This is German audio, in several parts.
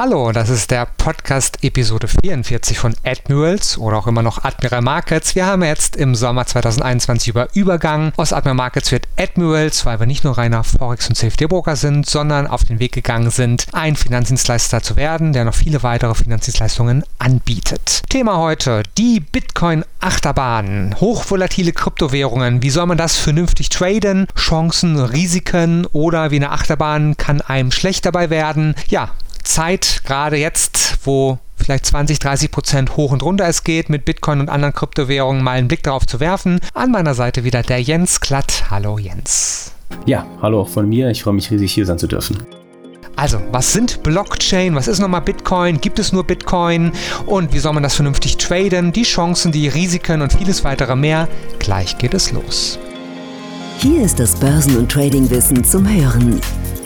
Hallo, das ist der Podcast Episode 44 von Admirals oder auch immer noch Admiral Markets. Wir haben jetzt im Sommer 2021 über Übergang. Aus Admiral Markets wird Admirals, weil wir nicht nur reiner Forex- und CFD-Broker sind, sondern auf den Weg gegangen sind, ein Finanzdienstleister zu werden, der noch viele weitere Finanzdienstleistungen anbietet. Thema heute, die Bitcoin-Achterbahn. Hochvolatile Kryptowährungen. Wie soll man das vernünftig traden? Chancen, Risiken oder wie eine Achterbahn kann einem schlecht dabei werden? Ja, Zeit, gerade jetzt, wo vielleicht 20, 30 Prozent hoch und runter es geht, mit Bitcoin und anderen Kryptowährungen mal einen Blick darauf zu werfen. An meiner Seite wieder der Jens Klatt. Hallo Jens. Ja, hallo auch von mir. Ich freue mich riesig hier sein zu dürfen. Also, was sind Blockchain? Was ist nochmal Bitcoin? Gibt es nur Bitcoin? Und wie soll man das vernünftig traden? Die Chancen, die Risiken und vieles weitere mehr. Gleich geht es los. Hier ist das Börsen- und Tradingwissen zum Hören.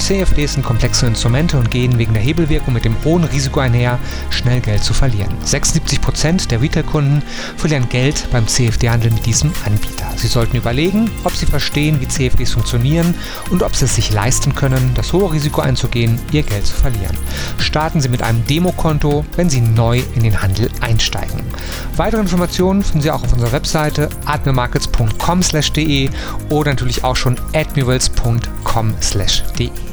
CFDs sind komplexe Instrumente und gehen wegen der Hebelwirkung mit dem hohen Risiko einher, schnell Geld zu verlieren. 76% der Retail-Kunden verlieren Geld beim CFD-Handel mit diesem Anbieter. Sie sollten überlegen, ob Sie verstehen, wie CFDs funktionieren und ob Sie es sich leisten können, das hohe Risiko einzugehen, Ihr Geld zu verlieren. Starten Sie mit einem Demokonto, wenn Sie neu in den Handel einsteigen. Weitere Informationen finden Sie auch auf unserer Webseite admirmarkets.com/de oder natürlich auch schon admirals.com/de.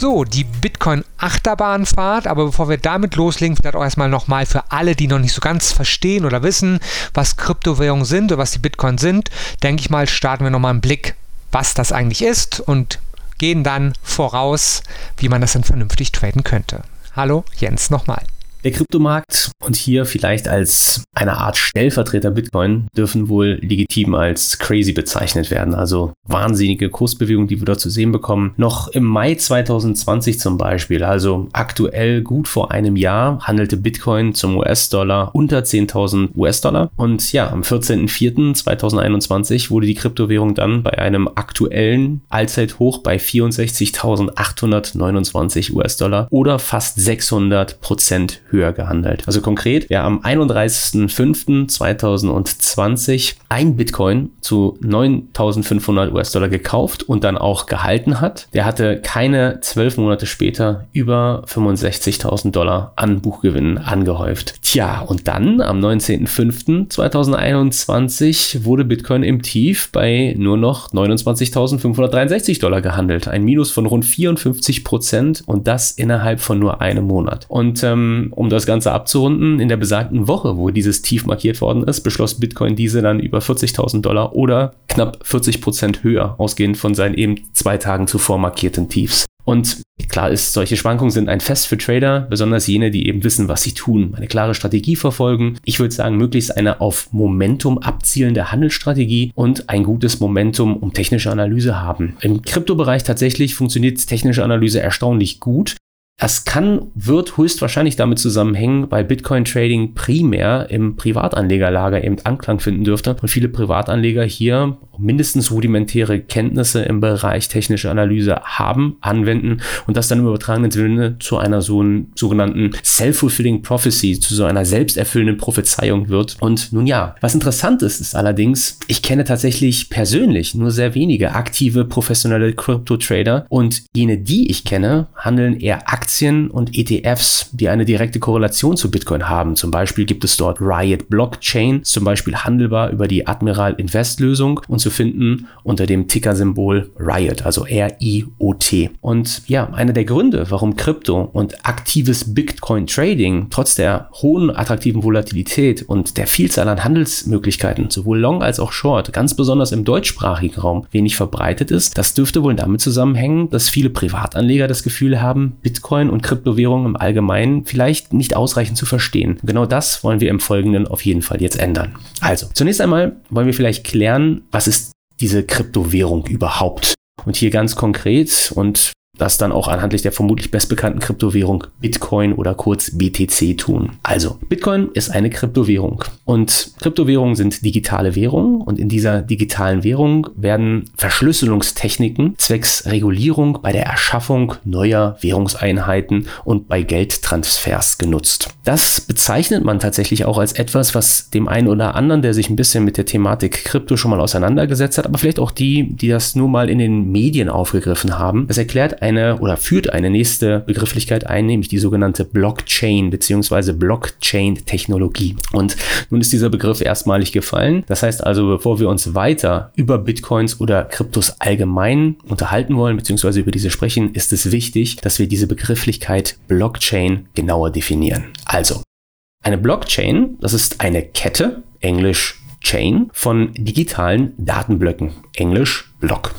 So, die Bitcoin-Achterbahnfahrt, aber bevor wir damit loslegen, vielleicht auch erstmal nochmal für alle, die noch nicht so ganz verstehen oder wissen, was Kryptowährungen sind oder was die Bitcoin sind, denke ich mal, starten wir nochmal einen Blick, was das eigentlich ist und gehen dann voraus, wie man das dann vernünftig traden könnte. Hallo, Jens nochmal. Der Kryptomarkt und hier vielleicht als eine Art Stellvertreter Bitcoin dürfen wohl legitim als crazy bezeichnet werden. Also wahnsinnige Kursbewegungen, die wir dort zu sehen bekommen. Noch im Mai 2020 zum Beispiel, also aktuell gut vor einem Jahr, handelte Bitcoin zum US-Dollar unter 10.000 US-Dollar. Und ja, am 14.04.2021 wurde die Kryptowährung dann bei einem aktuellen Allzeithoch bei 64.829 US-Dollar oder fast 600 Prozent höher gehandelt. Also konkret, wer am 31.05.2020 ein Bitcoin zu 9.500 US-Dollar gekauft und dann auch gehalten hat, der hatte keine zwölf Monate später über 65.000 Dollar an Buchgewinnen angehäuft. Tja, und dann am 19.05.2021 wurde Bitcoin im Tief bei nur noch 29.563 Dollar gehandelt. Ein Minus von rund 54 Prozent und das innerhalb von nur einem Monat. Und ähm, um das Ganze abzurunden, in der besagten Woche, wo dieses Tief markiert worden ist, beschloss Bitcoin diese dann über 40.000 Dollar oder knapp 40 Prozent höher, ausgehend von seinen eben zwei Tagen zuvor markierten Tiefs. Und klar ist, solche Schwankungen sind ein Fest für Trader, besonders jene, die eben wissen, was sie tun, eine klare Strategie verfolgen. Ich würde sagen, möglichst eine auf Momentum abzielende Handelsstrategie und ein gutes Momentum um technische Analyse haben. Im Kryptobereich tatsächlich funktioniert technische Analyse erstaunlich gut. Das kann, wird höchstwahrscheinlich damit zusammenhängen, weil Bitcoin Trading primär im Privatanlegerlager eben Anklang finden dürfte und viele Privatanleger hier mindestens rudimentäre Kenntnisse im Bereich technische Analyse haben, anwenden und das dann im übertragenen Sinne zu einer so einen sogenannten self-fulfilling prophecy, zu so einer selbsterfüllenden Prophezeiung wird. Und nun ja, was interessant ist, ist allerdings, ich kenne tatsächlich persönlich nur sehr wenige aktive professionelle Crypto-Trader und jene, die ich kenne, handeln eher Aktien und ETFs, die eine direkte Korrelation zu Bitcoin haben. Zum Beispiel gibt es dort Riot Blockchain, zum Beispiel handelbar über die Admiral Invest Lösung und zu finden unter dem Ticker-Symbol Riot, also R-I-O-T. Und ja, einer der Gründe, warum Krypto und aktives Bitcoin-Trading trotz der hohen attraktiven Volatilität und der Vielzahl an Handelsmöglichkeiten, sowohl Long als auch Short, ganz besonders im deutschsprachigen Raum, wenig verbreitet ist, das dürfte wohl damit zusammenhängen, dass viele Privatanleger das Gefühl haben, Bitcoin und Kryptowährungen im Allgemeinen vielleicht nicht ausreichend zu verstehen. Genau das wollen wir im Folgenden auf jeden Fall jetzt ändern. Also, zunächst einmal wollen wir vielleicht klären, was ist diese Kryptowährung überhaupt? Und hier ganz konkret und das dann auch anhand der vermutlich bestbekannten Kryptowährung Bitcoin oder kurz BTC tun. Also, Bitcoin ist eine Kryptowährung und Kryptowährungen sind digitale Währungen und in dieser digitalen Währung werden Verschlüsselungstechniken zwecks Regulierung bei der Erschaffung neuer Währungseinheiten und bei Geldtransfers genutzt. Das bezeichnet man tatsächlich auch als etwas, was dem einen oder anderen, der sich ein bisschen mit der Thematik Krypto schon mal auseinandergesetzt hat, aber vielleicht auch die, die das nur mal in den Medien aufgegriffen haben, das erklärt eine oder führt eine nächste Begrifflichkeit ein, nämlich die sogenannte Blockchain bzw. Blockchain-Technologie. Und nun ist dieser Begriff erstmalig gefallen. Das heißt also, bevor wir uns weiter über Bitcoins oder Kryptos allgemein unterhalten wollen bzw. über diese sprechen, ist es wichtig, dass wir diese Begrifflichkeit Blockchain genauer definieren. Also, eine Blockchain, das ist eine Kette, englisch Chain, von digitalen Datenblöcken, englisch Block.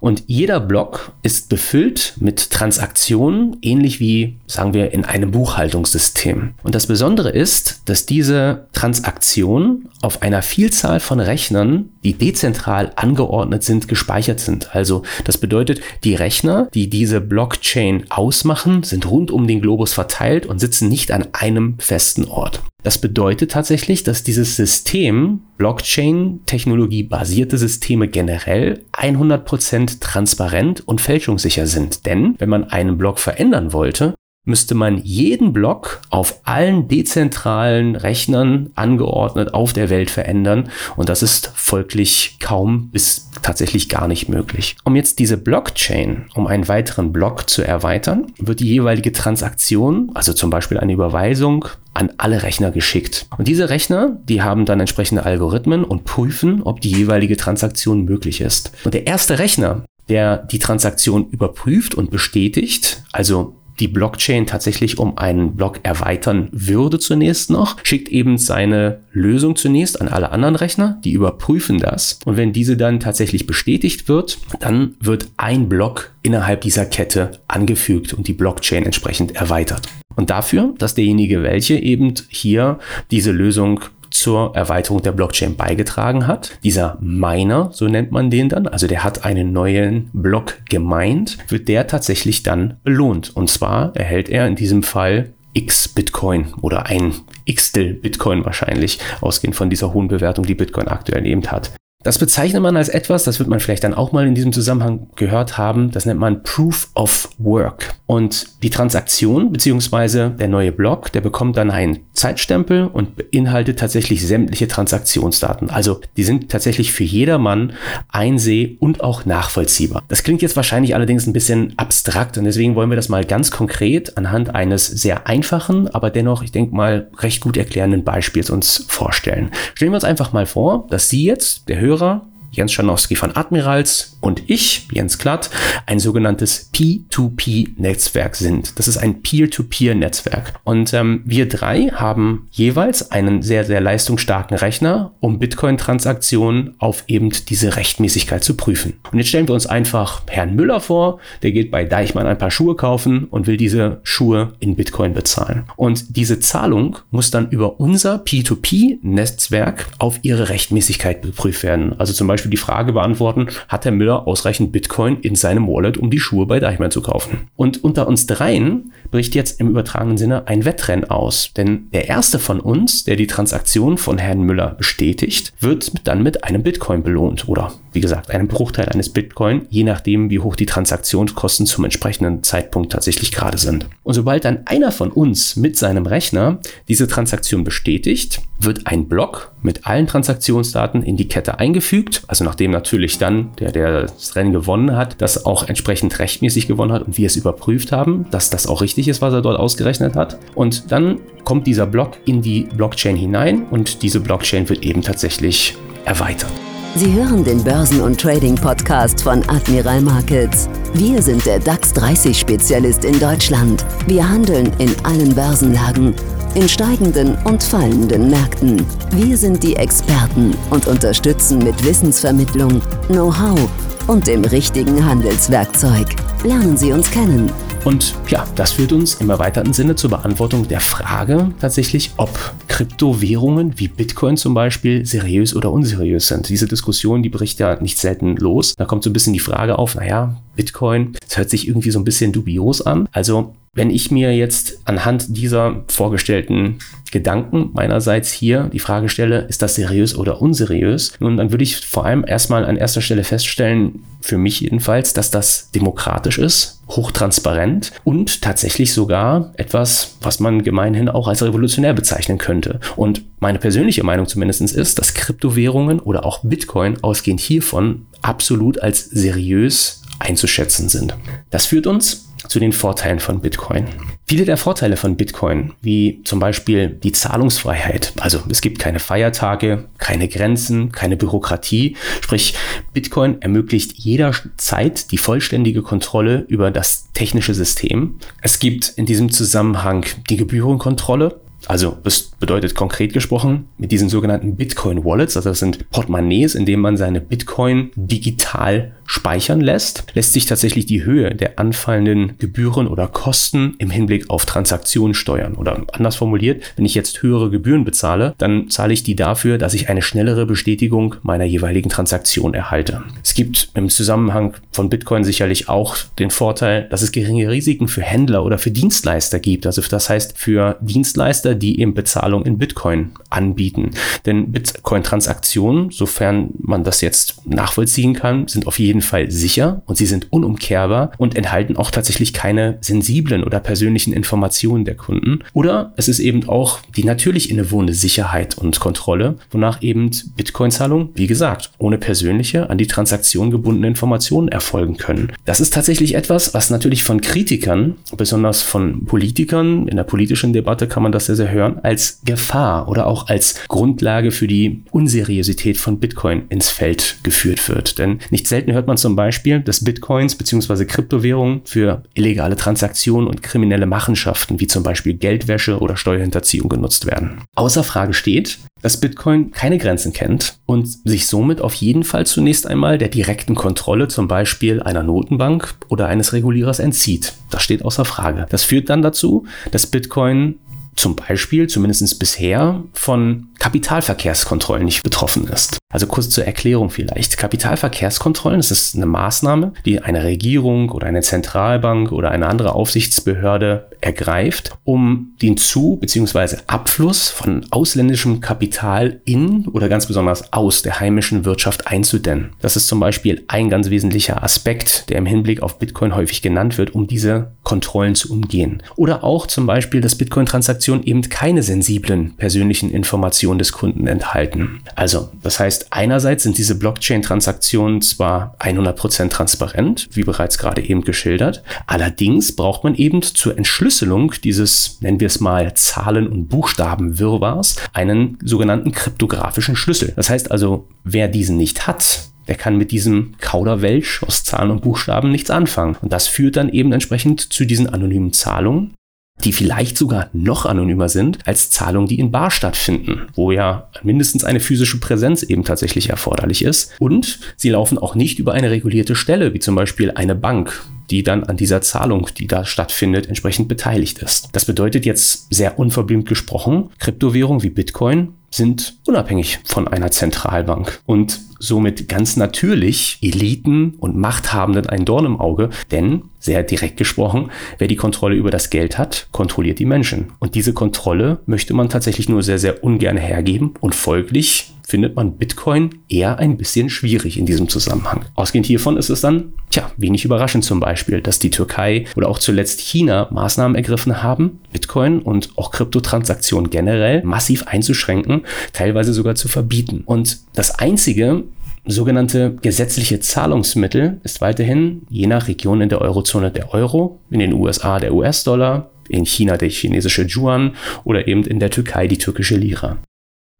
Und jeder Block ist befüllt mit Transaktionen, ähnlich wie, sagen wir, in einem Buchhaltungssystem. Und das Besondere ist, dass diese Transaktionen auf einer Vielzahl von Rechnern, die dezentral angeordnet sind, gespeichert sind. Also das bedeutet, die Rechner, die diese Blockchain ausmachen, sind rund um den Globus verteilt und sitzen nicht an einem festen Ort. Das bedeutet tatsächlich, dass dieses System, Blockchain-Technologie basierte Systeme generell 100% transparent und fälschungssicher sind. Denn wenn man einen Block verändern wollte, müsste man jeden Block auf allen dezentralen Rechnern angeordnet auf der Welt verändern und das ist folglich kaum bis tatsächlich gar nicht möglich. Um jetzt diese Blockchain um einen weiteren Block zu erweitern, wird die jeweilige Transaktion, also zum Beispiel eine Überweisung, an alle Rechner geschickt. Und diese Rechner, die haben dann entsprechende Algorithmen und prüfen, ob die jeweilige Transaktion möglich ist. Und der erste Rechner, der die Transaktion überprüft und bestätigt, also die Blockchain tatsächlich um einen Block erweitern würde zunächst noch, schickt eben seine Lösung zunächst an alle anderen Rechner, die überprüfen das. Und wenn diese dann tatsächlich bestätigt wird, dann wird ein Block innerhalb dieser Kette angefügt und die Blockchain entsprechend erweitert. Und dafür, dass derjenige, welche eben hier diese Lösung zur Erweiterung der Blockchain beigetragen hat. Dieser Miner, so nennt man den dann, also der hat einen neuen Block gemeint, wird der tatsächlich dann belohnt. Und zwar erhält er in diesem Fall X Bitcoin oder ein Xtel Bitcoin wahrscheinlich, ausgehend von dieser hohen Bewertung, die Bitcoin aktuell eben hat. Das bezeichnet man als etwas, das wird man vielleicht dann auch mal in diesem Zusammenhang gehört haben, das nennt man Proof of Work. Und die Transaktion beziehungsweise der neue Block, der bekommt dann einen Zeitstempel und beinhaltet tatsächlich sämtliche Transaktionsdaten. Also die sind tatsächlich für jedermann einseh- und auch nachvollziehbar. Das klingt jetzt wahrscheinlich allerdings ein bisschen abstrakt und deswegen wollen wir das mal ganz konkret anhand eines sehr einfachen, aber dennoch, ich denke mal, recht gut erklärenden Beispiels uns vorstellen. Stellen wir uns einfach mal vor, dass Sie jetzt, der Hörer, Hörer, Jens Schanowski von Admirals und ich, Jens Klatt, ein sogenanntes P2P-Netzwerk sind. Das ist ein Peer-to-Peer-Netzwerk. Und ähm, wir drei haben jeweils einen sehr, sehr leistungsstarken Rechner, um Bitcoin-Transaktionen auf eben diese Rechtmäßigkeit zu prüfen. Und jetzt stellen wir uns einfach Herrn Müller vor, der geht bei Deichmann ein paar Schuhe kaufen und will diese Schuhe in Bitcoin bezahlen. Und diese Zahlung muss dann über unser P2P-Netzwerk auf ihre Rechtmäßigkeit geprüft werden. Also zum Beispiel die Frage beantworten, hat Herr Müller ausreichend Bitcoin in seinem Wallet, um die Schuhe bei Deichmann zu kaufen? Und unter uns dreien bricht jetzt im übertragenen Sinne ein Wettrennen aus. Denn der erste von uns, der die Transaktion von Herrn Müller bestätigt, wird dann mit einem Bitcoin belohnt. Oder wie gesagt, einem Bruchteil eines Bitcoin, je nachdem, wie hoch die Transaktionskosten zum entsprechenden Zeitpunkt tatsächlich gerade sind. Und sobald dann einer von uns mit seinem Rechner diese Transaktion bestätigt, wird ein Block mit allen Transaktionsdaten in die Kette eingefügt. Also nachdem natürlich dann der, der das Rennen gewonnen hat, das auch entsprechend rechtmäßig gewonnen hat und wir es überprüft haben, dass das auch richtig ist, was er dort ausgerechnet hat. Und dann kommt dieser Block in die Blockchain hinein und diese Blockchain wird eben tatsächlich erweitert. Sie hören den Börsen- und Trading-Podcast von Admiral Markets. Wir sind der DAX 30-Spezialist in Deutschland. Wir handeln in allen Börsenlagen in steigenden und fallenden Märkten. Wir sind die Experten und unterstützen mit Wissensvermittlung, Know-how und dem richtigen Handelswerkzeug. Lernen Sie uns kennen. Und ja, das führt uns im erweiterten Sinne zur Beantwortung der Frage tatsächlich, ob Kryptowährungen wie Bitcoin zum Beispiel seriös oder unseriös sind. Diese Diskussion, die bricht ja nicht selten los. Da kommt so ein bisschen die Frage auf, naja, Bitcoin. Das hört sich irgendwie so ein bisschen dubios an. Also wenn ich mir jetzt anhand dieser vorgestellten Gedanken meinerseits hier die Frage stelle, ist das seriös oder unseriös? Nun, dann würde ich vor allem erstmal an erster Stelle feststellen, für mich jedenfalls, dass das demokratisch ist, hochtransparent und tatsächlich sogar etwas, was man gemeinhin auch als revolutionär bezeichnen könnte. Und meine persönliche Meinung zumindest ist, dass Kryptowährungen oder auch Bitcoin ausgehend hiervon absolut als seriös einzuschätzen sind. Das führt uns zu den Vorteilen von Bitcoin. Viele der Vorteile von Bitcoin, wie zum Beispiel die Zahlungsfreiheit, also es gibt keine Feiertage, keine Grenzen, keine Bürokratie, sprich Bitcoin ermöglicht jederzeit die vollständige Kontrolle über das technische System. Es gibt in diesem Zusammenhang die Gebührenkontrolle, also das bedeutet konkret gesprochen, mit diesen sogenannten Bitcoin Wallets, also das sind Portemonnaies, in denen man seine Bitcoin digital speichern lässt, lässt sich tatsächlich die Höhe der anfallenden Gebühren oder Kosten im Hinblick auf Transaktionen steuern. Oder anders formuliert, wenn ich jetzt höhere Gebühren bezahle, dann zahle ich die dafür, dass ich eine schnellere Bestätigung meiner jeweiligen Transaktion erhalte. Es gibt im Zusammenhang von Bitcoin sicherlich auch den Vorteil, dass es geringe Risiken für Händler oder für Dienstleister gibt. Also das heißt für Dienstleister, die eben Bezahlung in Bitcoin anbieten. Denn Bitcoin-Transaktionen, sofern man das jetzt nachvollziehen kann, sind auf jeden jeden Fall sicher und sie sind unumkehrbar und enthalten auch tatsächlich keine sensiblen oder persönlichen Informationen der Kunden. Oder es ist eben auch die natürlich innewohnende Sicherheit und Kontrolle, wonach eben Bitcoin-Zahlungen, wie gesagt, ohne persönliche, an die Transaktion gebundene Informationen erfolgen können. Das ist tatsächlich etwas, was natürlich von Kritikern, besonders von Politikern, in der politischen Debatte kann man das sehr, sehr hören, als Gefahr oder auch als Grundlage für die Unseriosität von Bitcoin ins Feld geführt wird. Denn nicht selten hört hört man zum Beispiel, dass Bitcoins bzw. Kryptowährungen für illegale Transaktionen und kriminelle Machenschaften wie zum Beispiel Geldwäsche oder Steuerhinterziehung genutzt werden. Außer Frage steht, dass Bitcoin keine Grenzen kennt und sich somit auf jeden Fall zunächst einmal der direkten Kontrolle zum Beispiel einer Notenbank oder eines Regulierers entzieht. Das steht außer Frage. Das führt dann dazu, dass Bitcoin zum Beispiel, zumindest bisher, von Kapitalverkehrskontrollen nicht betroffen ist. Also kurz zur Erklärung vielleicht. Kapitalverkehrskontrollen, das ist eine Maßnahme, die eine Regierung oder eine Zentralbank oder eine andere Aufsichtsbehörde ergreift, um den Zu- bzw. Abfluss von ausländischem Kapital in oder ganz besonders aus der heimischen Wirtschaft einzudännen. Das ist zum Beispiel ein ganz wesentlicher Aspekt, der im Hinblick auf Bitcoin häufig genannt wird, um diese Kontrollen zu umgehen. Oder auch zum Beispiel, dass Bitcoin-Transaktionen eben keine sensiblen persönlichen Informationen des Kunden enthalten. Also, das heißt, einerseits sind diese Blockchain-Transaktionen zwar 100% transparent, wie bereits gerade eben geschildert, allerdings braucht man eben zur Entschlüsselung dieses, nennen wir es mal, Zahlen- und Buchstabenwirrwarrs einen sogenannten kryptografischen Schlüssel. Das heißt also, wer diesen nicht hat, der kann mit diesem Kauderwelsch aus Zahlen und Buchstaben nichts anfangen. Und das führt dann eben entsprechend zu diesen anonymen Zahlungen, die vielleicht sogar noch anonymer sind als Zahlungen, die in Bar stattfinden, wo ja mindestens eine physische Präsenz eben tatsächlich erforderlich ist. Und sie laufen auch nicht über eine regulierte Stelle, wie zum Beispiel eine Bank, die dann an dieser Zahlung, die da stattfindet, entsprechend beteiligt ist. Das bedeutet jetzt sehr unverblümt gesprochen, Kryptowährungen wie Bitcoin sind unabhängig von einer Zentralbank und somit ganz natürlich Eliten und Machthabenden ein Dorn im Auge, denn sehr direkt gesprochen, wer die Kontrolle über das Geld hat, kontrolliert die Menschen. Und diese Kontrolle möchte man tatsächlich nur sehr, sehr ungern hergeben und folglich findet man Bitcoin eher ein bisschen schwierig in diesem Zusammenhang. Ausgehend hiervon ist es dann, tja, wenig überraschend zum Beispiel, dass die Türkei oder auch zuletzt China Maßnahmen ergriffen haben, Bitcoin und auch Kryptotransaktionen generell massiv einzuschränken, teilweise sogar zu verbieten. Und das einzige, sogenannte gesetzliche Zahlungsmittel ist weiterhin je nach Region in der Eurozone der Euro, in den USA der US-Dollar, in China der chinesische Yuan oder eben in der Türkei die türkische Lira.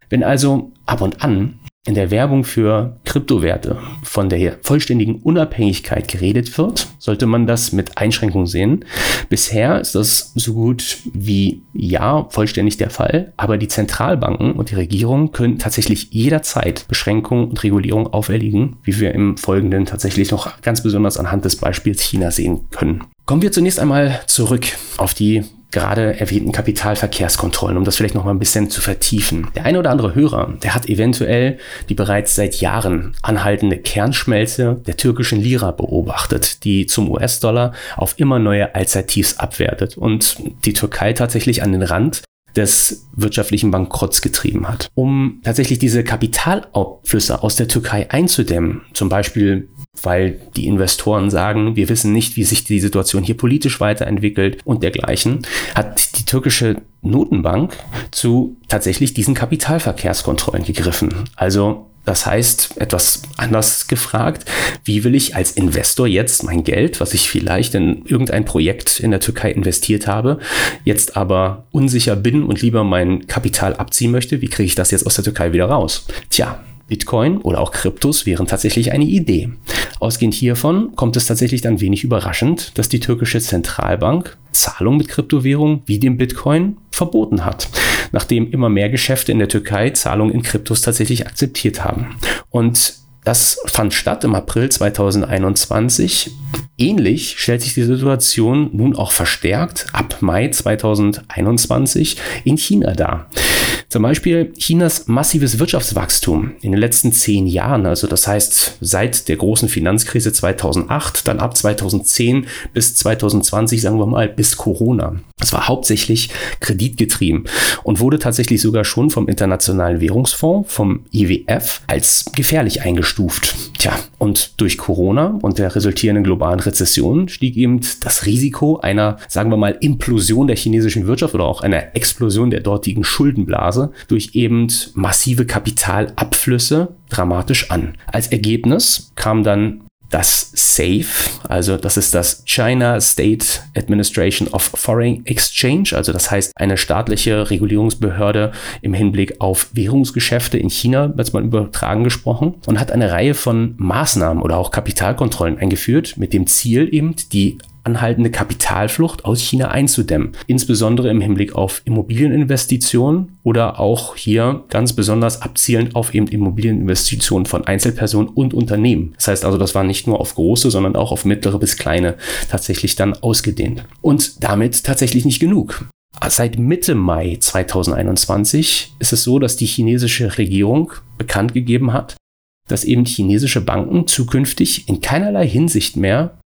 Wenn also ab und an in der Werbung für Kryptowerte von der vollständigen Unabhängigkeit geredet wird, sollte man das mit Einschränkungen sehen. Bisher ist das so gut wie ja vollständig der Fall, aber die Zentralbanken und die Regierung können tatsächlich jederzeit Beschränkungen und Regulierungen auferlegen, wie wir im Folgenden tatsächlich noch ganz besonders anhand des Beispiels China sehen können. Kommen wir zunächst einmal zurück auf die gerade erwähnten Kapitalverkehrskontrollen, um das vielleicht noch mal ein bisschen zu vertiefen. Der eine oder andere Hörer, der hat eventuell die bereits seit Jahren anhaltende Kernschmelze der türkischen Lira beobachtet, die zum US-Dollar auf immer neue Allzeittiefs abwertet und die Türkei tatsächlich an den Rand des wirtschaftlichen Bankrotts getrieben hat. Um tatsächlich diese Kapitalabflüsse aus der Türkei einzudämmen, zum Beispiel weil die Investoren sagen, wir wissen nicht, wie sich die Situation hier politisch weiterentwickelt und dergleichen, hat die türkische Notenbank zu tatsächlich diesen Kapitalverkehrskontrollen gegriffen. Also das heißt, etwas anders gefragt, wie will ich als Investor jetzt mein Geld, was ich vielleicht in irgendein Projekt in der Türkei investiert habe, jetzt aber unsicher bin und lieber mein Kapital abziehen möchte, wie kriege ich das jetzt aus der Türkei wieder raus? Tja, Bitcoin oder auch Kryptos wären tatsächlich eine Idee. Ausgehend hiervon kommt es tatsächlich dann wenig überraschend, dass die türkische Zentralbank Zahlung mit Kryptowährungen wie dem Bitcoin verboten hat, nachdem immer mehr Geschäfte in der Türkei Zahlungen in Kryptos tatsächlich akzeptiert haben. Und das fand statt im April 2021. Ähnlich stellt sich die Situation nun auch verstärkt ab Mai 2021 in China dar. Zum Beispiel Chinas massives Wirtschaftswachstum in den letzten zehn Jahren, also das heißt seit der großen Finanzkrise 2008, dann ab 2010 bis 2020, sagen wir mal, bis Corona. Es war hauptsächlich kreditgetrieben und wurde tatsächlich sogar schon vom Internationalen Währungsfonds, vom IWF, als gefährlich eingestuft. Tja, und durch Corona und der resultierenden globalen Rezession stieg eben das Risiko einer, sagen wir mal, Implosion der chinesischen Wirtschaft oder auch einer Explosion der dortigen Schuldenblase durch eben massive Kapitalabflüsse dramatisch an. Als Ergebnis kam dann das SAFE, also das ist das China State Administration of Foreign Exchange, also das heißt eine staatliche Regulierungsbehörde im Hinblick auf Währungsgeschäfte in China, wird mal übertragen gesprochen, und hat eine Reihe von Maßnahmen oder auch Kapitalkontrollen eingeführt mit dem Ziel eben die anhaltende Kapitalflucht aus China einzudämmen, insbesondere im Hinblick auf Immobilieninvestitionen oder auch hier ganz besonders abzielend auf eben Immobilieninvestitionen von Einzelpersonen und Unternehmen. Das heißt also, das war nicht nur auf große, sondern auch auf mittlere bis kleine tatsächlich dann ausgedehnt. Und damit tatsächlich nicht genug. Seit Mitte Mai 2021 ist es so, dass die chinesische Regierung bekannt gegeben hat, dass eben chinesische Banken zukünftig in keinerlei Hinsicht mehr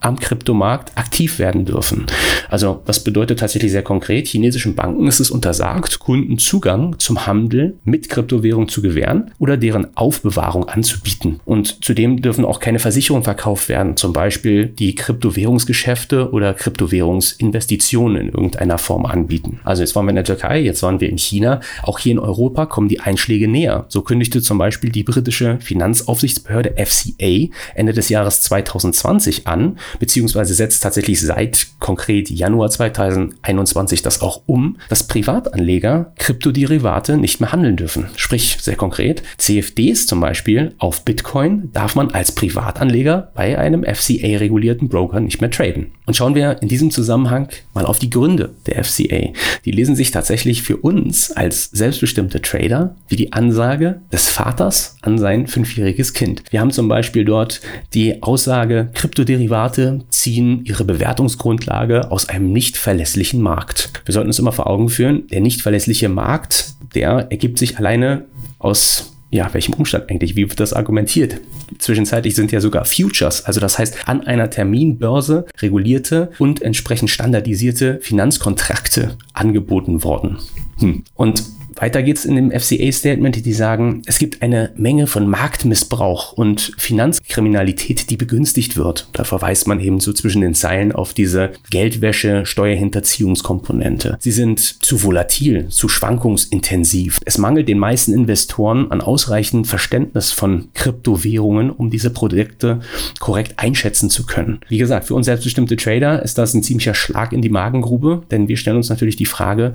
am Kryptomarkt aktiv werden dürfen. Also das bedeutet tatsächlich sehr konkret, chinesischen Banken ist es untersagt, Kunden Zugang zum Handel mit Kryptowährung zu gewähren oder deren Aufbewahrung anzubieten. Und zudem dürfen auch keine Versicherungen verkauft werden, zum Beispiel die Kryptowährungsgeschäfte oder Kryptowährungsinvestitionen in irgendeiner Form anbieten. Also jetzt waren wir in der Türkei, jetzt waren wir in China. Auch hier in Europa kommen die Einschläge näher. So kündigte zum Beispiel die britische Finanzaufsichtsbehörde FCA Ende des Jahres 2020 an, beziehungsweise setzt tatsächlich seit konkret Januar 2021 das auch um, dass Privatanleger Kryptoderivate nicht mehr handeln dürfen. Sprich, sehr konkret, CFDs zum Beispiel auf Bitcoin darf man als Privatanleger bei einem FCA-regulierten Broker nicht mehr traden. Und schauen wir in diesem Zusammenhang mal auf die Gründe der FCA. Die lesen sich tatsächlich für uns als selbstbestimmte Trader wie die Ansage des Vaters an sein fünfjähriges Kind. Wir haben zum Beispiel dort die Aussage, Kryptoderivate Werte ziehen ihre Bewertungsgrundlage aus einem nicht verlässlichen Markt. Wir sollten uns immer vor Augen führen, der nicht verlässliche Markt, der ergibt sich alleine aus ja, welchem Umstand eigentlich? Wie wird das argumentiert? Zwischenzeitlich sind ja sogar Futures, also das heißt an einer Terminbörse regulierte und entsprechend standardisierte Finanzkontrakte angeboten worden. Hm. Und weiter geht's in dem FCA-Statement, die sagen, es gibt eine Menge von Marktmissbrauch und Finanzkriminalität, die begünstigt wird. Da verweist man eben so zwischen den Zeilen auf diese Geldwäsche, Steuerhinterziehungskomponente. Sie sind zu volatil, zu schwankungsintensiv. Es mangelt den meisten Investoren an ausreichend Verständnis von Kryptowährungen, um diese Produkte korrekt einschätzen zu können. Wie gesagt, für uns selbstbestimmte Trader ist das ein ziemlicher Schlag in die Magengrube, denn wir stellen uns natürlich die Frage,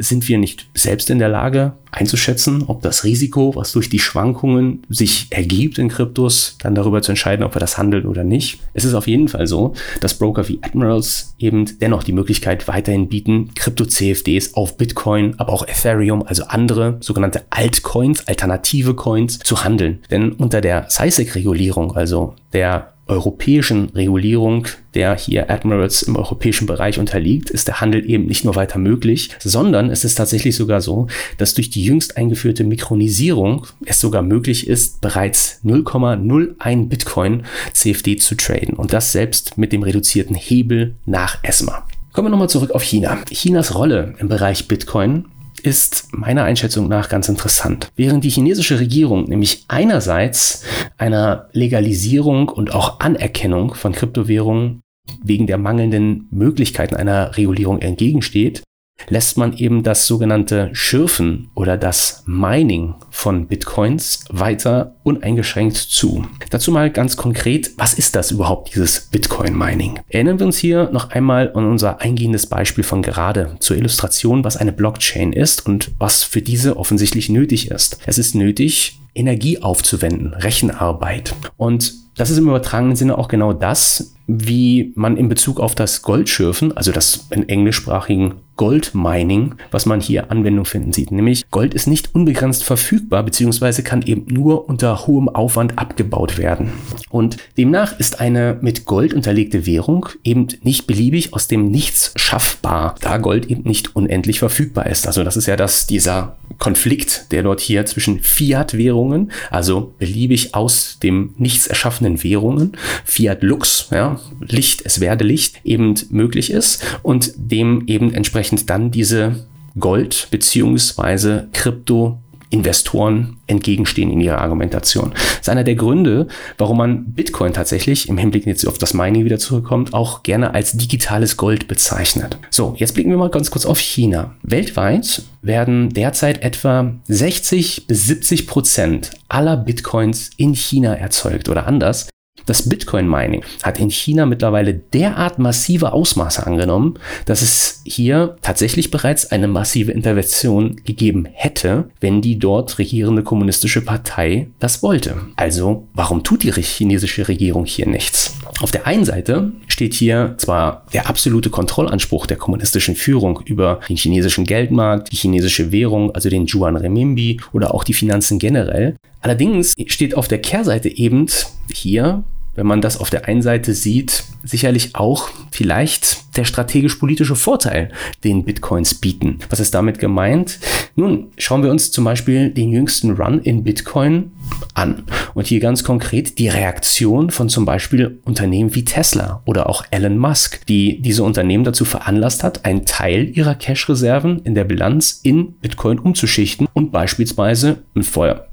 sind wir nicht selbst in der Lage einzuschätzen, ob das Risiko, was durch die Schwankungen sich ergibt in Kryptos, dann darüber zu entscheiden, ob wir das handeln oder nicht. Es ist auf jeden Fall so, dass Broker wie Admirals eben dennoch die Möglichkeit weiterhin bieten, Krypto-CFDs auf Bitcoin, aber auch Ethereum, also andere sogenannte Altcoins, alternative Coins zu handeln. Denn unter der SISEC-Regulierung, also der europäischen Regulierung der hier Admirals im europäischen Bereich unterliegt, ist der Handel eben nicht nur weiter möglich, sondern es ist tatsächlich sogar so, dass durch die jüngst eingeführte Mikronisierung es sogar möglich ist, bereits 0,01 Bitcoin CFD zu traden und das selbst mit dem reduzierten Hebel nach ESMA. Kommen wir nochmal zurück auf China. Chinas Rolle im Bereich Bitcoin ist meiner Einschätzung nach ganz interessant. Während die chinesische Regierung nämlich einerseits einer Legalisierung und auch Anerkennung von Kryptowährungen wegen der mangelnden Möglichkeiten einer Regulierung entgegensteht, lässt man eben das sogenannte Schürfen oder das Mining von Bitcoins weiter uneingeschränkt zu. Dazu mal ganz konkret, was ist das überhaupt, dieses Bitcoin-Mining? Erinnern wir uns hier noch einmal an unser eingehendes Beispiel von gerade zur Illustration, was eine Blockchain ist und was für diese offensichtlich nötig ist. Es ist nötig, Energie aufzuwenden, Rechenarbeit. Und das ist im übertragenen Sinne auch genau das, wie man in Bezug auf das Goldschürfen, also das in englischsprachigen Goldmining, was man hier Anwendung finden sieht. Nämlich Gold ist nicht unbegrenzt verfügbar, beziehungsweise kann eben nur unter hohem Aufwand abgebaut werden. Und demnach ist eine mit Gold unterlegte Währung eben nicht beliebig aus dem Nichts schaffbar, da Gold eben nicht unendlich verfügbar ist. Also das ist ja das, dieser Konflikt, der dort hier zwischen Fiat-Währungen, also beliebig aus dem Nichts erschaffenen Währungen, Fiat Lux, ja, Licht, es werde Licht, eben möglich ist und dem eben entsprechend dann diese Gold- beziehungsweise Krypto Investoren entgegenstehen in ihrer Argumentation. Das ist einer der Gründe, warum man Bitcoin tatsächlich, im Hinblick jetzt auf das Mining wieder zurückkommt, auch gerne als digitales Gold bezeichnet. So, jetzt blicken wir mal ganz kurz auf China. Weltweit werden derzeit etwa 60 bis 70 Prozent aller Bitcoins in China erzeugt oder anders. Das Bitcoin-Mining hat in China mittlerweile derart massive Ausmaße angenommen, dass es hier tatsächlich bereits eine massive Intervention gegeben hätte, wenn die dort regierende kommunistische Partei das wollte. Also, warum tut die chinesische Regierung hier nichts? Auf der einen Seite steht hier zwar der absolute Kontrollanspruch der kommunistischen Führung über den chinesischen Geldmarkt, die chinesische Währung, also den Yuan Renminbi oder auch die Finanzen generell. Allerdings steht auf der Kehrseite eben hier wenn man das auf der einen Seite sieht, sicherlich auch vielleicht der strategisch-politische Vorteil, den Bitcoins bieten. Was ist damit gemeint? Nun, schauen wir uns zum Beispiel den jüngsten Run in Bitcoin an. Und hier ganz konkret die Reaktion von zum Beispiel Unternehmen wie Tesla oder auch Elon Musk, die diese Unternehmen dazu veranlasst hat, einen Teil ihrer Cash-Reserven in der Bilanz in Bitcoin umzuschichten und beispielsweise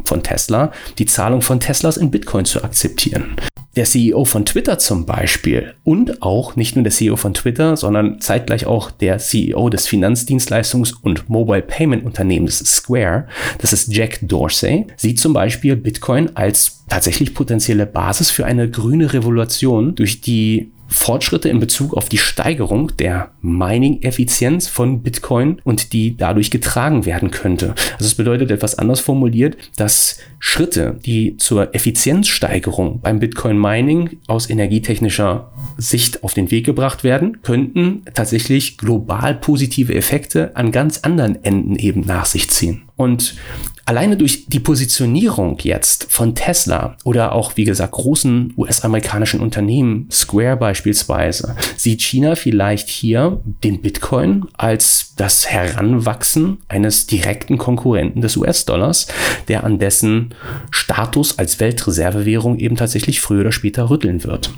von Tesla die Zahlung von Teslas in Bitcoin zu akzeptieren der CEO von Twitter zum Beispiel und auch nicht nur der CEO von Twitter, sondern zeitgleich auch der CEO des Finanzdienstleistungs- und Mobile Payment Unternehmens Square, das ist Jack Dorsey, sieht zum Beispiel Bitcoin als tatsächlich potenzielle Basis für eine grüne Revolution durch die Fortschritte in Bezug auf die Steigerung der Mining-Effizienz von Bitcoin und die dadurch getragen werden könnte. Also es bedeutet etwas anders formuliert, dass Schritte, die zur Effizienzsteigerung beim Bitcoin-Mining aus energietechnischer Sicht auf den Weg gebracht werden, könnten tatsächlich global positive Effekte an ganz anderen Enden eben nach sich ziehen. Und alleine durch die Positionierung jetzt von Tesla oder auch, wie gesagt, großen US-amerikanischen Unternehmen, Square beispielsweise, sieht China vielleicht hier den Bitcoin als das Heranwachsen eines direkten Konkurrenten des US-Dollars, der an dessen Status als Weltreservewährung eben tatsächlich früher oder später rütteln wird.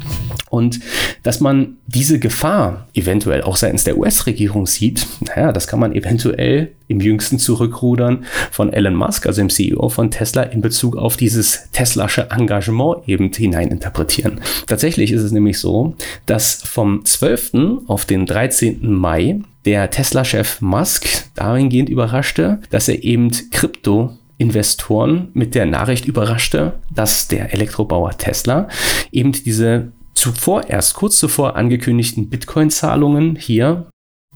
Und dass man diese Gefahr eventuell auch seitens der US-Regierung sieht, naja, das kann man eventuell im jüngsten Zurückrudern von Elon Musk, also dem CEO von Tesla, in Bezug auf dieses Teslasche Engagement eben hineininterpretieren. Tatsächlich ist es nämlich so, dass vom 12. auf den 13. Mai der Tesla-Chef Musk dahingehend überraschte, dass er eben Krypto Investoren mit der Nachricht überraschte, dass der Elektrobauer Tesla eben diese zuvor erst kurz zuvor angekündigten Bitcoin-Zahlungen hier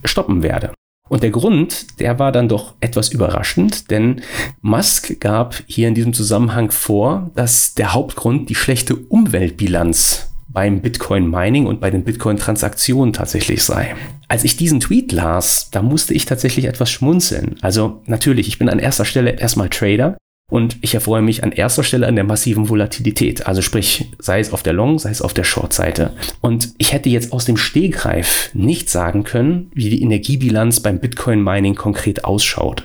stoppen werde. Und der Grund, der war dann doch etwas überraschend, denn Musk gab hier in diesem Zusammenhang vor, dass der Hauptgrund die schlechte Umweltbilanz beim Bitcoin Mining und bei den Bitcoin Transaktionen tatsächlich sei. Als ich diesen Tweet las, da musste ich tatsächlich etwas schmunzeln. Also natürlich, ich bin an erster Stelle erstmal Trader Und ich erfreue mich an erster Stelle an der massiven Volatilität. Also sprich, sei es auf der Long, sei es auf der Short-Seite. Und ich hätte jetzt aus dem Stegreif nicht sagen können, wie die Energiebilanz beim Bitcoin-Mining konkret ausschaut.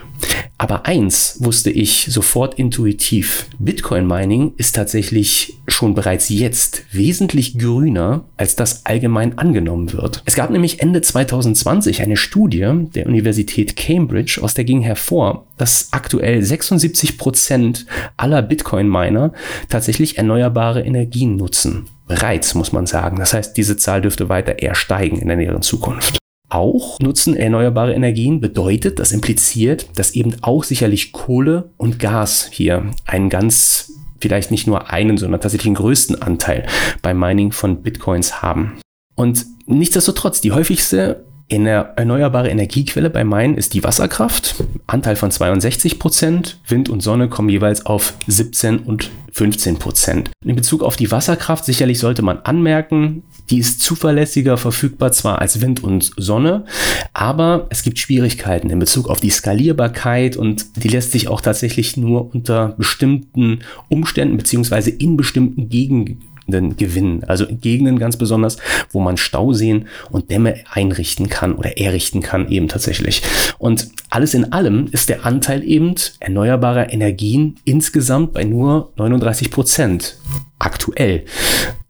Aber eins wusste ich sofort intuitiv. Bitcoin Mining ist tatsächlich schon bereits jetzt wesentlich grüner, als das allgemein angenommen wird. Es gab nämlich Ende 2020 eine Studie der Universität Cambridge, aus der ging hervor, dass aktuell 76 Prozent aller Bitcoin Miner tatsächlich erneuerbare Energien nutzen. Bereits, muss man sagen. Das heißt, diese Zahl dürfte weiter eher steigen in der näheren Zukunft auch nutzen erneuerbare Energien bedeutet, das impliziert, dass eben auch sicherlich Kohle und Gas hier einen ganz, vielleicht nicht nur einen, sondern tatsächlich den größten Anteil beim Mining von Bitcoins haben. Und nichtsdestotrotz, die häufigste eine erneuerbare Energiequelle bei Main ist die Wasserkraft, Anteil von 62 Prozent. Wind und Sonne kommen jeweils auf 17 und 15 Prozent. In Bezug auf die Wasserkraft sicherlich sollte man anmerken, die ist zuverlässiger verfügbar zwar als Wind und Sonne, aber es gibt Schwierigkeiten in Bezug auf die Skalierbarkeit und die lässt sich auch tatsächlich nur unter bestimmten Umständen beziehungsweise in bestimmten Gegenden Gegenden gewinnen. Also Gegenden ganz besonders, wo man Stauseen und Dämme einrichten kann oder errichten kann eben tatsächlich. Und alles in allem ist der Anteil eben erneuerbarer Energien insgesamt bei nur 39 Prozent aktuell.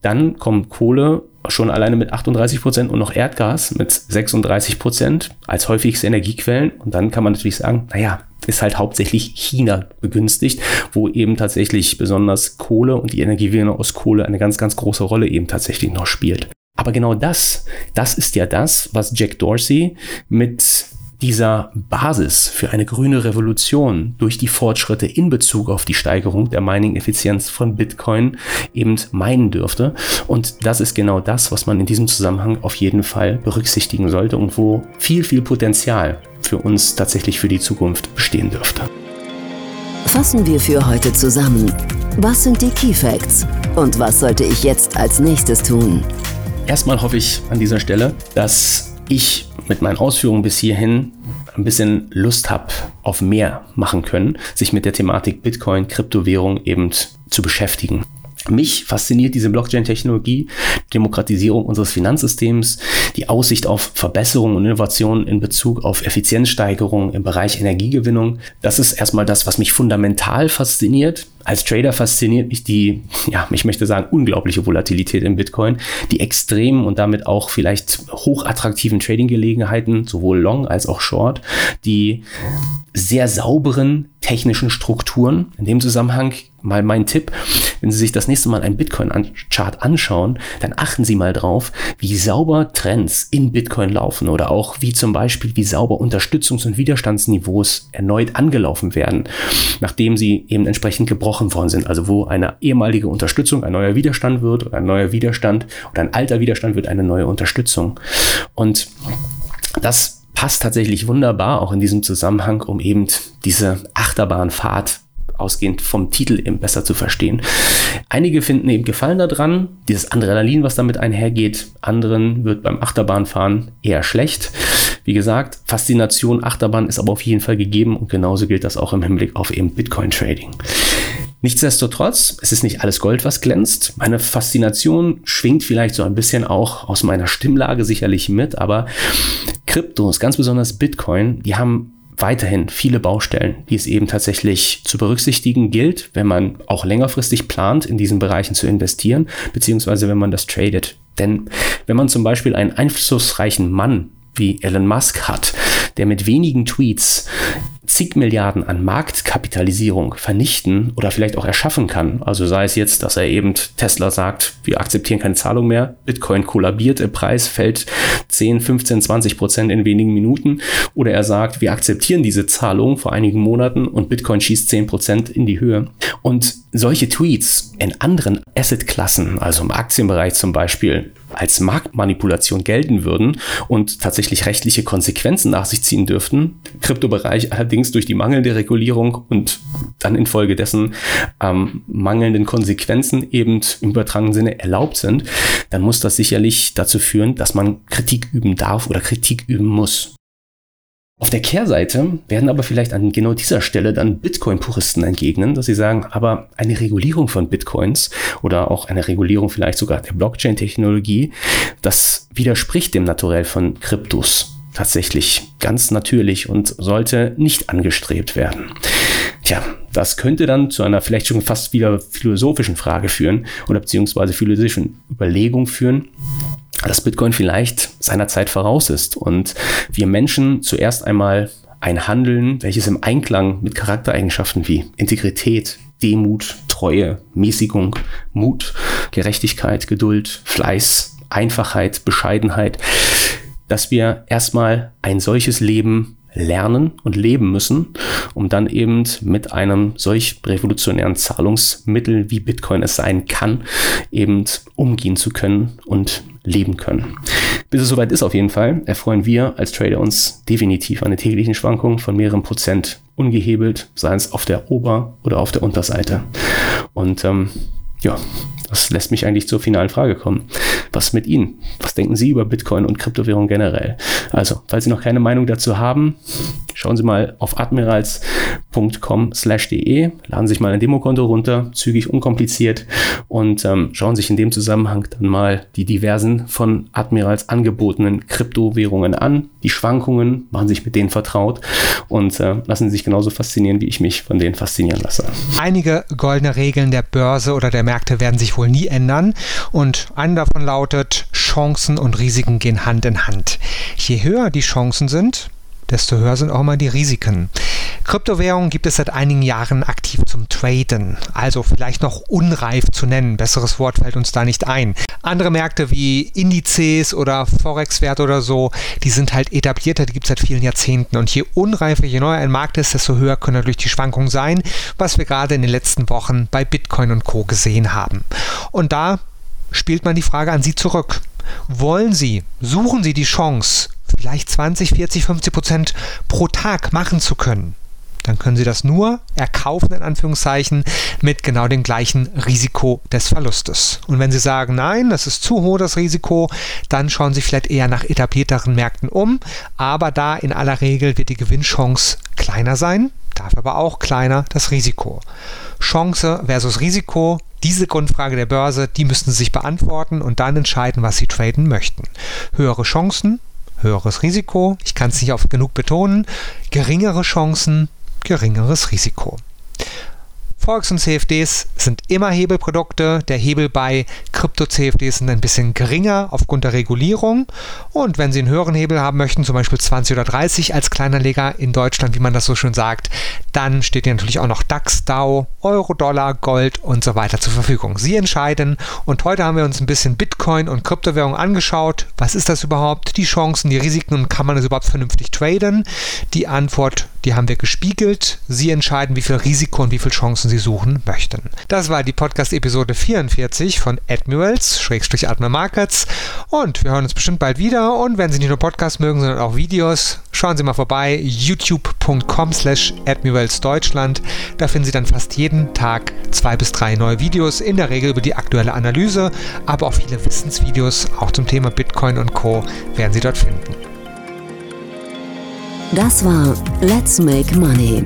Dann kommt Kohle schon alleine mit 38 Prozent und noch Erdgas mit 36 Prozent als häufigste Energiequellen. Und dann kann man natürlich sagen, naja, ist halt hauptsächlich China begünstigt, wo eben tatsächlich besonders Kohle und die Energiegewinnung aus Kohle eine ganz, ganz große Rolle eben tatsächlich noch spielt. Aber genau das, das ist ja das, was Jack Dorsey mit dieser Basis für eine grüne Revolution durch die Fortschritte in Bezug auf die Steigerung der Mining-Effizienz von Bitcoin eben meinen dürfte. Und das ist genau das, was man in diesem Zusammenhang auf jeden Fall berücksichtigen sollte und wo viel, viel Potenzial für uns tatsächlich für die Zukunft bestehen dürfte. Fassen wir für heute zusammen. Was sind die Key Facts? Und was sollte ich jetzt als nächstes tun? Erstmal hoffe ich an dieser Stelle, dass ich mit meinen Ausführungen bis hierhin ein bisschen Lust habe auf mehr machen können, sich mit der Thematik Bitcoin, Kryptowährung eben zu beschäftigen. Mich fasziniert diese Blockchain-Technologie, Demokratisierung unseres Finanzsystems, die Aussicht auf Verbesserung und Innovation in Bezug auf Effizienzsteigerung im Bereich Energiegewinnung. Das ist erstmal das, was mich fundamental fasziniert. Als Trader fasziniert mich die, ja, ich möchte sagen, unglaubliche Volatilität in Bitcoin, die extremen und damit auch vielleicht hochattraktiven Trading-Gelegenheiten, sowohl Long als auch Short, die sehr sauberen technischen Strukturen. In dem Zusammenhang mal mein Tipp, wenn Sie sich das nächste Mal einen Bitcoin-Chart anschauen, dann achten Sie mal drauf, wie sauber Trends in Bitcoin laufen oder auch wie zum Beispiel, wie sauber Unterstützungs- und Widerstandsniveaus erneut angelaufen werden, nachdem sie eben entsprechend gebrochen worden sind. Also wo eine ehemalige Unterstützung ein neuer Widerstand wird oder ein neuer Widerstand oder ein alter Widerstand wird eine neue Unterstützung. Und das passt tatsächlich wunderbar auch in diesem Zusammenhang, um eben diese Achterbahnfahrt ausgehend vom Titel eben besser zu verstehen. Einige finden eben Gefallen daran, dieses Adrenalin, was damit einhergeht. Anderen wird beim Achterbahnfahren eher schlecht. Wie gesagt, Faszination Achterbahn ist aber auf jeden Fall gegeben und genauso gilt das auch im Hinblick auf eben Bitcoin Trading. Nichtsdestotrotz, es ist nicht alles Gold, was glänzt. Meine Faszination schwingt vielleicht so ein bisschen auch aus meiner Stimmlage sicherlich mit, aber Kryptos, ganz besonders Bitcoin, die haben weiterhin viele Baustellen, die es eben tatsächlich zu berücksichtigen gilt, wenn man auch längerfristig plant, in diesen Bereichen zu investieren, beziehungsweise wenn man das tradet. Denn wenn man zum Beispiel einen einflussreichen Mann wie Elon Musk hat, der mit wenigen Tweets zig Milliarden an Marktkapitalisierung vernichten oder vielleicht auch erschaffen kann. Also sei es jetzt, dass er eben Tesla sagt, wir akzeptieren keine Zahlung mehr, Bitcoin kollabiert, der Preis fällt 10, 15, 20 Prozent in wenigen Minuten oder er sagt, wir akzeptieren diese Zahlung vor einigen Monaten und Bitcoin schießt 10 Prozent in die Höhe. Und solche Tweets in anderen Assetklassen, also im Aktienbereich zum Beispiel, als Marktmanipulation gelten würden und tatsächlich rechtliche Konsequenzen nach sich ziehen dürften. Kryptobereich allerdings durch die mangelnde Regulierung und dann infolgedessen ähm, mangelnden Konsequenzen eben im übertragenen Sinne erlaubt sind, dann muss das sicherlich dazu führen, dass man Kritik üben darf oder Kritik üben muss. Auf der Kehrseite werden aber vielleicht an genau dieser Stelle dann Bitcoin-Puristen entgegnen, dass sie sagen, aber eine Regulierung von Bitcoins oder auch eine Regulierung vielleicht sogar der Blockchain-Technologie, das widerspricht dem Naturell von Kryptos tatsächlich ganz natürlich und sollte nicht angestrebt werden. Tja, das könnte dann zu einer vielleicht schon fast wieder philosophischen Frage führen oder beziehungsweise philosophischen Überlegung führen dass Bitcoin vielleicht seiner Zeit voraus ist und wir Menschen zuerst einmal ein Handeln, welches im Einklang mit Charaktereigenschaften wie Integrität, Demut, Treue, Mäßigung, Mut, Gerechtigkeit, Geduld, Fleiß, Einfachheit, Bescheidenheit, dass wir erstmal ein solches Leben lernen und leben müssen, um dann eben mit einem solch revolutionären Zahlungsmittel wie Bitcoin es sein kann, eben umgehen zu können und leben können. Bis es soweit ist auf jeden Fall, erfreuen wir als Trader uns definitiv an den täglichen Schwankungen von mehreren Prozent ungehebelt, seien es auf der Ober- oder auf der Unterseite. Und ähm, ja, das lässt mich eigentlich zur finalen Frage kommen. Was mit Ihnen? Was denken Sie über Bitcoin und Kryptowährung generell? Also, falls Sie noch keine Meinung dazu haben, schauen Sie mal auf admirals.com/de, laden sich mal ein Demokonto runter, zügig, unkompliziert und ähm, schauen sich in dem Zusammenhang dann mal die diversen von Admirals angebotenen Kryptowährungen an, die Schwankungen, machen sich mit denen vertraut und äh, lassen Sie sich genauso faszinieren, wie ich mich von denen faszinieren lasse. Einige goldene Regeln der Börse oder der Märkte werden sich wohl nie ändern. Und eine davon lautet, Chancen und Risiken gehen Hand in Hand. Je höher die Chancen sind, desto höher sind auch immer die Risiken. Kryptowährungen gibt es seit einigen Jahren aktiv zum Traden, also vielleicht noch unreif zu nennen. Besseres Wort fällt uns da nicht ein. Andere Märkte wie Indizes oder Forex-Werte oder so, die sind halt etablierter, die gibt es seit vielen Jahrzehnten. Und je unreifer, je neuer ein Markt ist, desto höher können natürlich die Schwankungen sein, was wir gerade in den letzten Wochen bei Bitcoin und Co. gesehen haben. Und da spielt man die Frage an Sie zurück. Wollen Sie, suchen Sie die Chance, vielleicht 20, 40, 50 Prozent pro Tag machen zu können? dann können Sie das nur erkaufen, in Anführungszeichen, mit genau dem gleichen Risiko des Verlustes. Und wenn Sie sagen, nein, das ist zu hoch das Risiko, dann schauen Sie vielleicht eher nach etablierteren Märkten um. Aber da in aller Regel wird die Gewinnchance kleiner sein, darf aber auch kleiner das Risiko. Chance versus Risiko, diese Grundfrage der Börse, die müssten Sie sich beantworten und dann entscheiden, was Sie traden möchten. Höhere Chancen, höheres Risiko, ich kann es nicht oft genug betonen, geringere Chancen, geringeres Risiko. Forex und CFDs sind immer Hebelprodukte. Der Hebel bei Krypto-CFDs sind ein bisschen geringer aufgrund der Regulierung. Und wenn Sie einen höheren Hebel haben möchten, zum Beispiel 20 oder 30 als Kleinanleger in Deutschland, wie man das so schön sagt, dann steht Ihnen natürlich auch noch DAX, DAO, Euro, Dollar, Gold und so weiter zur Verfügung. Sie entscheiden. Und heute haben wir uns ein bisschen Bitcoin und Kryptowährung angeschaut. Was ist das überhaupt? Die Chancen, die Risiken und kann man es überhaupt vernünftig traden? Die Antwort, die haben wir gespiegelt. Sie entscheiden, wie viel Risiko und wie viel Chancen Sie suchen möchten. Das war die Podcast-Episode 44 von Admirals, Schrägstrich Admiral Markets. Und wir hören uns bestimmt bald wieder. Und wenn Sie nicht nur Podcasts mögen, sondern auch Videos, schauen Sie mal vorbei. youtube.com slash Admirals Deutschland. Da finden Sie dann fast jeden Tag zwei bis drei neue Videos, in der Regel über die aktuelle Analyse, aber auch viele Wissensvideos, auch zum Thema Bitcoin und Co. werden Sie dort finden. Das war Let's Make Money